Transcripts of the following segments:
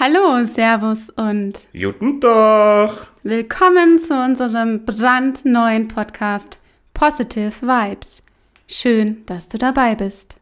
Hallo, Servus und Guten Tag. willkommen zu unserem brandneuen Podcast Positive Vibes. Schön, dass du dabei bist.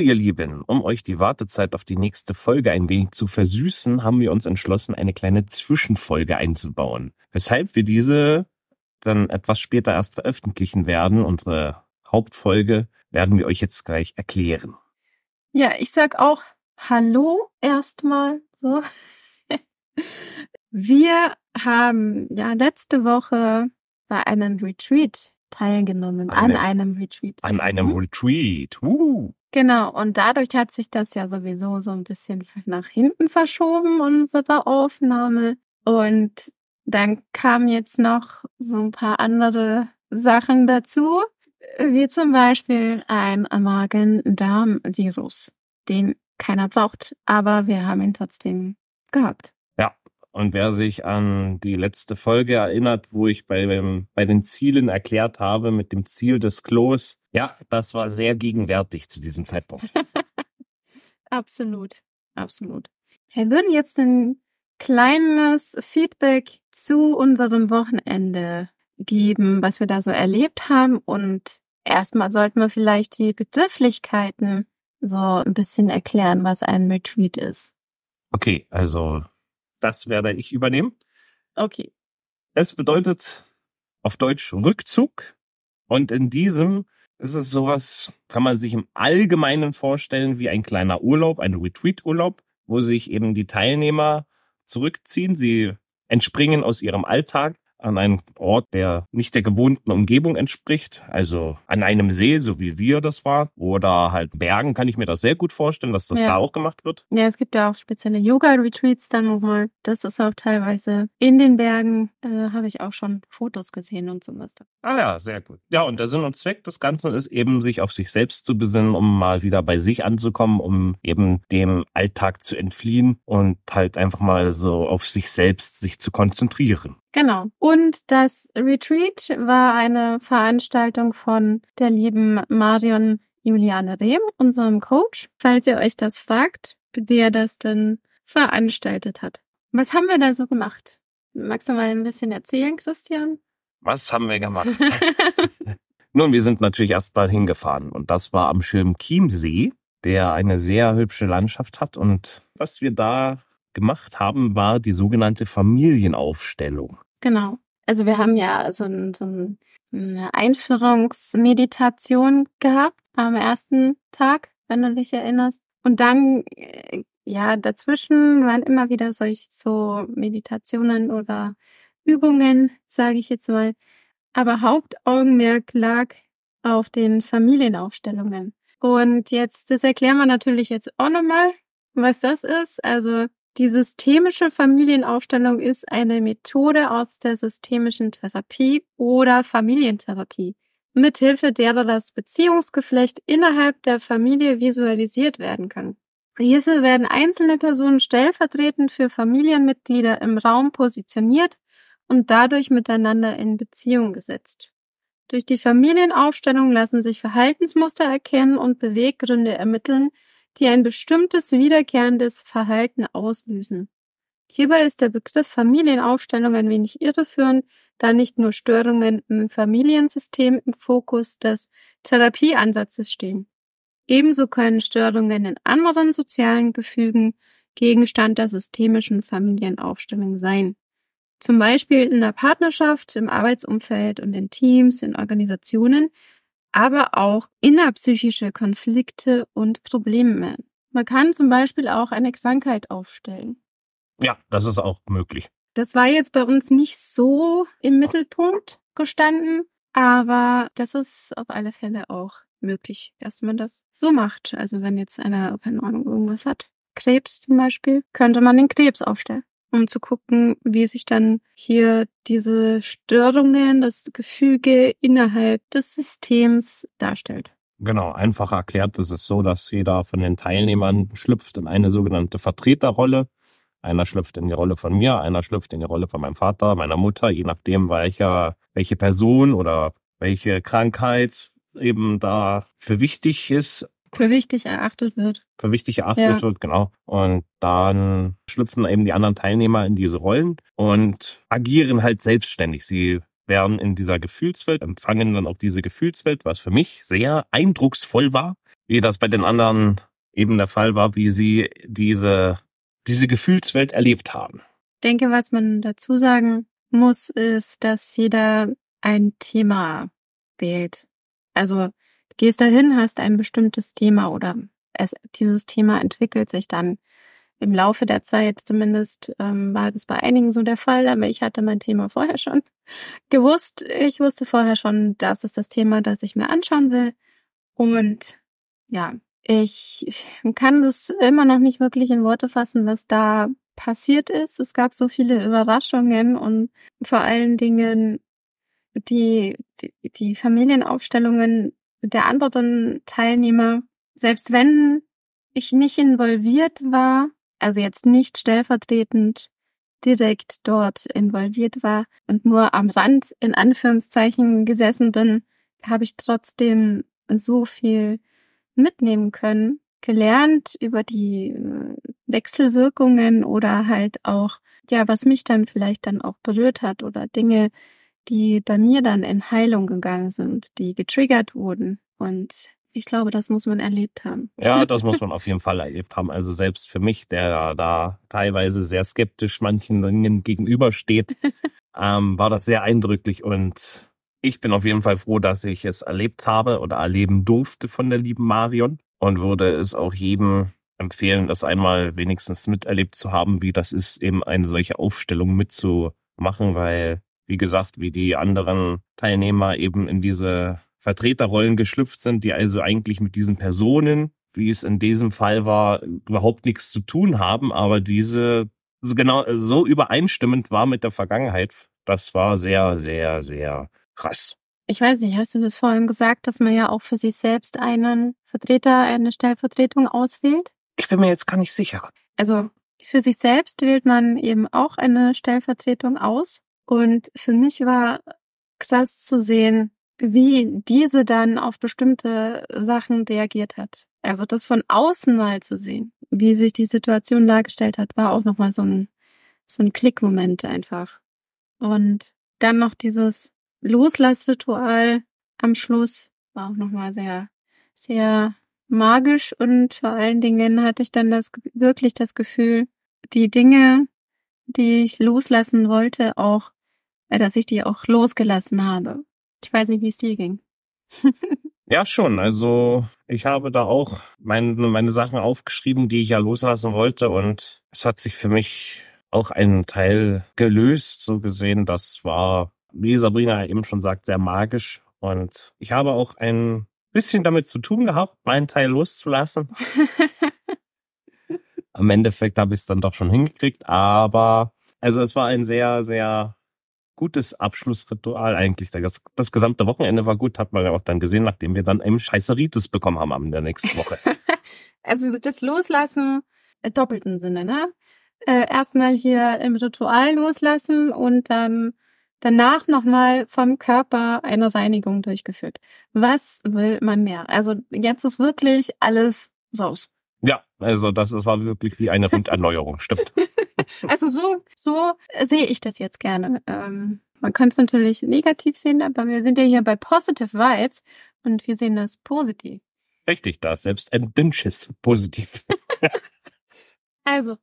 Ihr Lieben. Um euch die Wartezeit auf die nächste Folge ein wenig zu versüßen, haben wir uns entschlossen, eine kleine Zwischenfolge einzubauen. Weshalb wir diese dann etwas später erst veröffentlichen werden. Unsere Hauptfolge werden wir euch jetzt gleich erklären. Ja, ich sag auch Hallo erstmal so. Wir haben ja letzte Woche bei einem Retreat teilgenommen, an Eine- einem Retreat. An einem Mhm. Retreat. Uh. Genau, und dadurch hat sich das ja sowieso so ein bisschen nach hinten verschoben, unsere Aufnahme. Und dann kamen jetzt noch so ein paar andere Sachen dazu, wie zum Beispiel ein Magen-Darm-Virus, den keiner braucht, aber wir haben ihn trotzdem gehabt. Und wer sich an die letzte Folge erinnert, wo ich bei, dem, bei den Zielen erklärt habe, mit dem Ziel des Klos, ja, das war sehr gegenwärtig zu diesem Zeitpunkt. Absolut, absolut. Wir würden jetzt ein kleines Feedback zu unserem Wochenende geben, was wir da so erlebt haben. Und erstmal sollten wir vielleicht die Begrifflichkeiten so ein bisschen erklären, was ein Retreat ist. Okay, also das werde ich übernehmen. Okay. Es bedeutet auf Deutsch Rückzug. Und in diesem ist es sowas, kann man sich im Allgemeinen vorstellen wie ein kleiner Urlaub, ein Retreat-Urlaub, wo sich eben die Teilnehmer zurückziehen. Sie entspringen aus ihrem Alltag an einen Ort, der nicht der gewohnten Umgebung entspricht, also an einem See, so wie wir das war, oder halt Bergen, kann ich mir das sehr gut vorstellen, dass das Ja. da auch gemacht wird. Ja, es gibt ja auch spezielle Yoga-Retreats dann nochmal. Das ist auch teilweise in den Bergen. Äh, Habe ich auch schon Fotos gesehen und so was. Ah ja, sehr gut. Ja, und der Sinn und Zweck des Ganzen ist eben, sich auf sich selbst zu besinnen, um mal wieder bei sich anzukommen, um eben dem Alltag zu entfliehen und halt einfach mal so auf sich selbst sich zu konzentrieren. Genau. Und das Retreat war eine Veranstaltung von der lieben Marion Juliane Rehm, unserem Coach. Falls ihr euch das fragt, wer das denn veranstaltet hat. Was haben wir da so gemacht? Magst du mal ein bisschen erzählen, Christian? Was haben wir gemacht? Nun, wir sind natürlich erst mal hingefahren und das war am schönen Chiemsee, der eine sehr hübsche Landschaft hat und was wir da gemacht haben, war die sogenannte Familienaufstellung. Genau. Also wir haben ja so, ein, so ein, eine Einführungsmeditation gehabt am ersten Tag, wenn du dich erinnerst. Und dann, äh, ja, dazwischen waren immer wieder solch so Meditationen oder Übungen, sage ich jetzt mal. Aber Hauptaugenmerk lag auf den Familienaufstellungen. Und jetzt, das erklären wir natürlich jetzt auch nochmal, was das ist. Also die systemische Familienaufstellung ist eine Methode aus der systemischen Therapie oder Familientherapie, mithilfe derer das Beziehungsgeflecht innerhalb der Familie visualisiert werden kann. Hierfür werden einzelne Personen stellvertretend für Familienmitglieder im Raum positioniert und dadurch miteinander in Beziehung gesetzt. Durch die Familienaufstellung lassen sich Verhaltensmuster erkennen und Beweggründe ermitteln, die ein bestimmtes wiederkehrendes Verhalten auslösen. Hierbei ist der Begriff Familienaufstellung ein wenig irreführend, da nicht nur Störungen im Familiensystem im Fokus des Therapieansatzes stehen. Ebenso können Störungen in anderen sozialen Gefügen Gegenstand der systemischen Familienaufstellung sein. Zum Beispiel in der Partnerschaft, im Arbeitsumfeld und in Teams, in Organisationen, aber auch innerpsychische Konflikte und Probleme. Man kann zum Beispiel auch eine Krankheit aufstellen. Ja, das ist auch möglich. Das war jetzt bei uns nicht so im Mittelpunkt gestanden, aber das ist auf alle Fälle auch möglich, dass man das so macht. Also wenn jetzt einer, keine Ahnung, irgendwas hat, Krebs zum Beispiel, könnte man den Krebs aufstellen. Um zu gucken, wie sich dann hier diese Störungen, das Gefüge innerhalb des Systems darstellt. Genau, einfach erklärt ist es so, dass jeder von den Teilnehmern schlüpft in eine sogenannte Vertreterrolle. Einer schlüpft in die Rolle von mir, einer schlüpft in die Rolle von meinem Vater, meiner Mutter, je nachdem, welcher, welche Person oder welche Krankheit eben da für wichtig ist. Für wichtig erachtet wird. Für wichtig erachtet ja. wird, genau. Und dann schlüpfen eben die anderen Teilnehmer in diese Rollen und agieren halt selbstständig. Sie werden in dieser Gefühlswelt, empfangen dann auch diese Gefühlswelt, was für mich sehr eindrucksvoll war, wie das bei den anderen eben der Fall war, wie sie diese, diese Gefühlswelt erlebt haben. Ich denke, was man dazu sagen muss, ist, dass jeder ein Thema wählt. Also gehst dahin, hast ein bestimmtes Thema oder es, dieses Thema entwickelt sich dann im Laufe der Zeit. Zumindest ähm, war das bei einigen so der Fall, aber ich hatte mein Thema vorher schon gewusst. Ich wusste vorher schon, das ist das Thema, das ich mir anschauen will. Und ja, ich, kann das immer noch nicht wirklich in Worte fassen, was da passiert ist. Es gab so viele Überraschungen und vor allen Dingen die, die, die Familienaufstellungen der anderen Teilnehmer, selbst wenn ich nicht involviert war, also jetzt nicht stellvertretend direkt dort involviert war und nur am Rand in Anführungszeichen gesessen bin, habe ich trotzdem so viel mitnehmen können, gelernt über die äh, Wechselwirkungen oder halt auch, ja, was mich dann vielleicht dann auch berührt hat oder Dinge, die bei mir dann in Heilung gegangen sind, die getriggert wurden. Und ich glaube, das muss man erlebt haben. Ja, das muss man auf jeden Fall erlebt haben. Also selbst für mich, der da teilweise sehr skeptisch manchen Dingen gegenübersteht, ähm, war das sehr eindrücklich und ich bin auf jeden Fall froh, dass ich es erlebt habe oder erleben durfte von der lieben Marion und würde es auch jedem empfehlen, das einmal wenigstens miterlebt zu haben, wie das ist, eben eine solche Aufstellung mitzumachen, weil wie gesagt, wie die anderen Teilnehmer eben in diese Vertreterrollen geschlüpft sind, die also eigentlich mit diesen Personen, wie es in diesem Fall war, überhaupt nichts zu tun haben, aber diese so genau so übereinstimmend war mit der Vergangenheit. Das war sehr, sehr, sehr krass. Ich weiß nicht, hast du das vorhin gesagt, dass man ja auch für sich selbst einen Vertreter, eine Stellvertretung auswählt? Ich bin mir jetzt gar nicht sicher. Also für sich selbst wählt man eben auch eine Stellvertretung aus. Und für mich war krass zu sehen, wie diese dann auf bestimmte Sachen reagiert hat. Also das von außen mal zu sehen, wie sich die Situation dargestellt hat, war auch nochmal so ein, so ein Klickmoment einfach. Und dann noch dieses Loslassritual am Schluss war auch nochmal sehr, sehr magisch und vor allen Dingen hatte ich dann das, wirklich das Gefühl, die Dinge, die ich loslassen wollte, auch dass ich die auch losgelassen habe. Ich weiß nicht, wie es dir ging. ja, schon. Also ich habe da auch meine, meine Sachen aufgeschrieben, die ich ja loslassen wollte. Und es hat sich für mich auch ein Teil gelöst, so gesehen. Das war, wie Sabrina eben schon sagt, sehr magisch. Und ich habe auch ein bisschen damit zu tun gehabt, meinen Teil loszulassen. Am Endeffekt habe ich es dann doch schon hingekriegt, aber also es war ein sehr, sehr gutes Abschlussritual eigentlich. Das, das gesamte Wochenende war gut, hat man ja auch dann gesehen, nachdem wir dann eben Scheißeritis bekommen haben am der nächsten Woche. also das Loslassen äh, doppelten Sinne, ne? Äh, erstmal hier im Ritual loslassen und dann danach nochmal vom Körper eine Reinigung durchgeführt. Was will man mehr? Also jetzt ist wirklich alles raus. Ja, also das, das war wirklich wie eine Runderneuerung, stimmt. Also so, so sehe ich das jetzt gerne. Ähm, man könnte es natürlich negativ sehen, aber wir sind ja hier bei Positive Vibes und wir sehen das positiv. Richtig, das selbst ein Dünnsches positiv. also,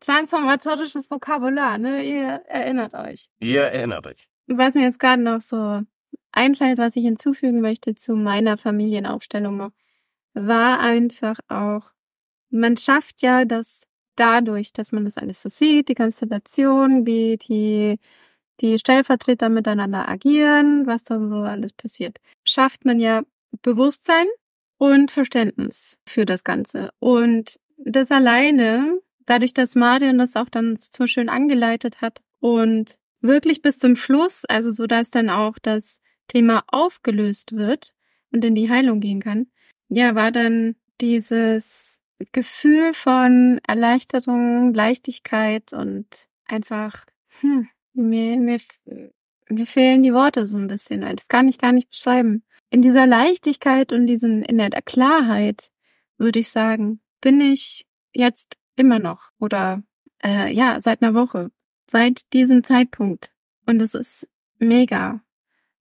transformatorisches Vokabular, ne? Ihr erinnert euch. Ihr erinnert euch. Was mir jetzt gerade noch so einfällt, was ich hinzufügen möchte zu meiner Familienaufstellung noch, war einfach auch, man schafft ja das dadurch, dass man das alles so sieht, die Konstellation, wie die, die Stellvertreter miteinander agieren, was da so alles passiert, schafft man ja Bewusstsein und Verständnis für das Ganze. Und das alleine, dadurch, dass Marion das auch dann so schön angeleitet hat und wirklich bis zum Schluss, also so dass dann auch das Thema aufgelöst wird und in die Heilung gehen kann, ja, war dann dieses Gefühl von Erleichterung, Leichtigkeit und einfach, hm, mir, mir, mir fehlen die Worte so ein bisschen. Das kann ich gar nicht beschreiben. In dieser Leichtigkeit und diesen, in der Klarheit, würde ich sagen, bin ich jetzt immer noch oder äh, ja, seit einer Woche, seit diesem Zeitpunkt. Und es ist mega.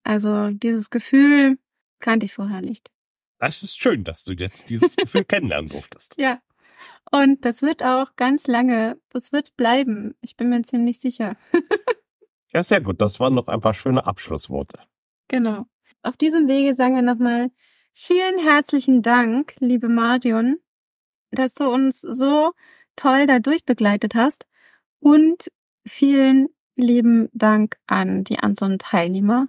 Also dieses Gefühl kannte ich vorher nicht. Das ist schön, dass du jetzt dieses Gefühl kennenlernen durftest. Ja. Und das wird auch ganz lange, das wird bleiben. Ich bin mir ziemlich sicher. ja, sehr gut. Das waren noch ein paar schöne Abschlussworte. Genau. Auf diesem Wege sagen wir nochmal vielen herzlichen Dank, liebe Marion, dass du uns so toll da durchbegleitet hast. Und vielen lieben Dank an die anderen Teilnehmer.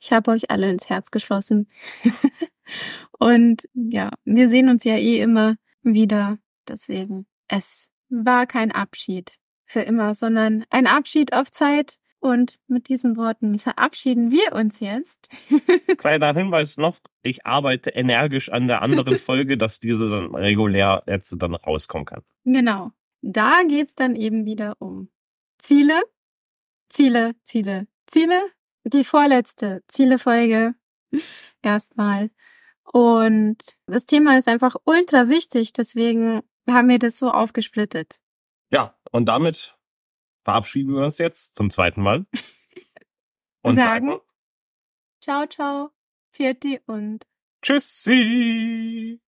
Ich habe euch alle ins Herz geschlossen. Und ja, wir sehen uns ja eh immer wieder. Deswegen, es war kein Abschied für immer, sondern ein Abschied auf Zeit. Und mit diesen Worten verabschieden wir uns jetzt. Kleiner Hinweis noch, ich arbeite energisch an der anderen Folge, dass diese dann regulär jetzt dann rauskommen kann. Genau. Da geht's dann eben wieder um Ziele, Ziele, Ziele, Ziele. Die vorletzte Zielefolge erstmal. Und das Thema ist einfach ultra wichtig, deswegen haben wir das so aufgesplittet. Ja, und damit verabschieden wir uns jetzt zum zweiten Mal. Und sagen, sagen ciao, ciao, Vierti und Tschüssi.